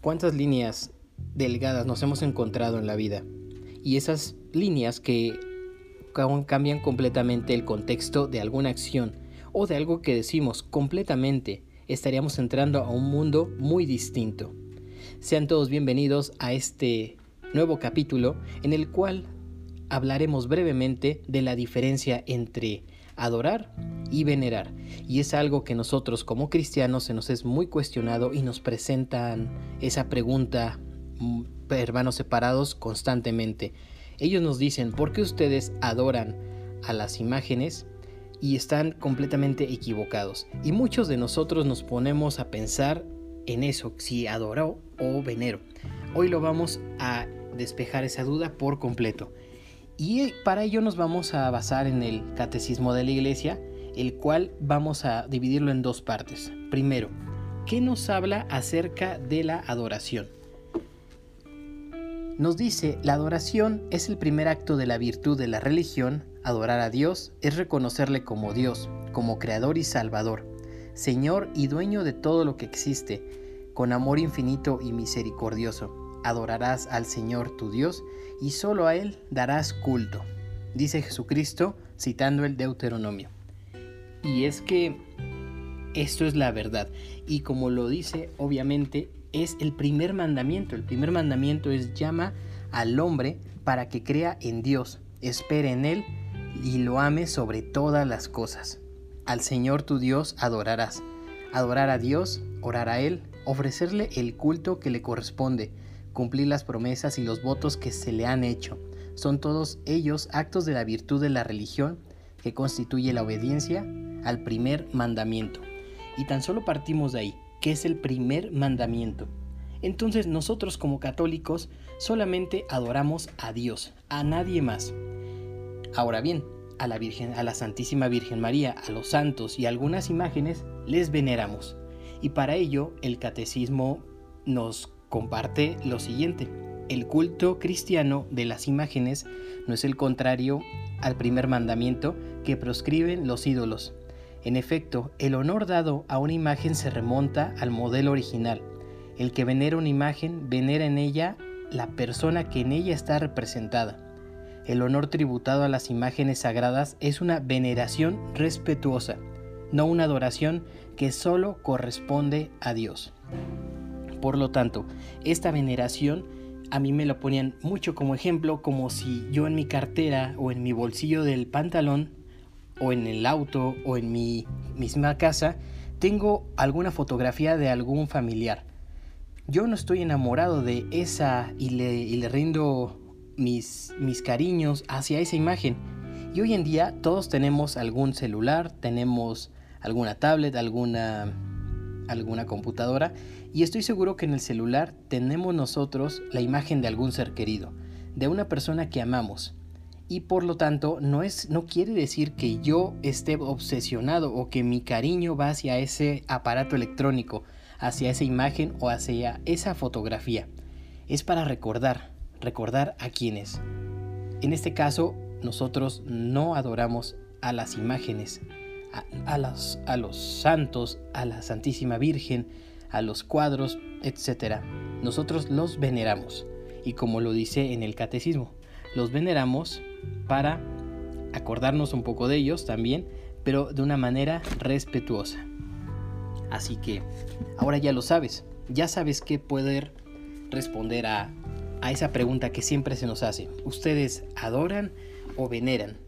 cuántas líneas delgadas nos hemos encontrado en la vida. Y esas líneas que cambian completamente el contexto de alguna acción o de algo que decimos completamente, estaríamos entrando a un mundo muy distinto. Sean todos bienvenidos a este nuevo capítulo en el cual hablaremos brevemente de la diferencia entre adorar y venerar. Y es algo que nosotros como cristianos se nos es muy cuestionado y nos presentan esa pregunta mm, hermanos separados constantemente. Ellos nos dicen, ¿por qué ustedes adoran a las imágenes? Y están completamente equivocados. Y muchos de nosotros nos ponemos a pensar en eso, si adoro o venero. Hoy lo vamos a despejar esa duda por completo. Y para ello nos vamos a basar en el Catecismo de la Iglesia, el cual vamos a dividirlo en dos partes. Primero, ¿qué nos habla acerca de la adoración? Nos dice, la adoración es el primer acto de la virtud de la religión. Adorar a Dios es reconocerle como Dios, como Creador y Salvador, Señor y dueño de todo lo que existe, con amor infinito y misericordioso adorarás al Señor tu Dios y solo a Él darás culto, dice Jesucristo citando el Deuteronomio. Y es que esto es la verdad. Y como lo dice, obviamente, es el primer mandamiento. El primer mandamiento es llama al hombre para que crea en Dios, espere en Él y lo ame sobre todas las cosas. Al Señor tu Dios adorarás. Adorar a Dios, orar a Él, ofrecerle el culto que le corresponde, cumplir las promesas y los votos que se le han hecho. Son todos ellos actos de la virtud de la religión que constituye la obediencia al primer mandamiento. Y tan solo partimos de ahí, que es el primer mandamiento. Entonces nosotros como católicos solamente adoramos a Dios, a nadie más. Ahora bien, a la Virgen, a la Santísima Virgen María, a los santos y algunas imágenes les veneramos. Y para ello el catecismo nos comparte lo siguiente. El culto cristiano de las imágenes no es el contrario al primer mandamiento que proscriben los ídolos. En efecto, el honor dado a una imagen se remonta al modelo original. El que venera una imagen venera en ella la persona que en ella está representada. El honor tributado a las imágenes sagradas es una veneración respetuosa, no una adoración que solo corresponde a Dios. Por lo tanto, esta veneración a mí me lo ponían mucho como ejemplo, como si yo en mi cartera o en mi bolsillo del pantalón o en el auto o en mi misma casa tengo alguna fotografía de algún familiar. Yo no estoy enamorado de esa y le, rindo mis, mis cariños hacia esa imagen. Y hoy en día todos tenemos algún celular, tenemos alguna tablet, alguna alguna computadora y estoy seguro que en el celular tenemos nosotros la imagen de algún ser querido, de una persona que amamos. Y por lo tanto no, es, no quiere decir que yo esté obsesionado o que mi cariño va hacia ese aparato electrónico, hacia esa imagen o hacia esa fotografía. Es para recordar, recordar a quienes. En este caso, nosotros no adoramos a las imágenes, a, los, a los santos, a la Santísima Virgen, a los cuadros, etc. Nosotros los veneramos. Y como lo dice en el catecismo, los veneramos para acordarnos un poco de ellos también, pero de una manera respetuosa. Así que ahora ya lo sabes, ya sabes qué poder responder a, a esa pregunta que siempre se nos hace. ¿Ustedes adoran o veneran?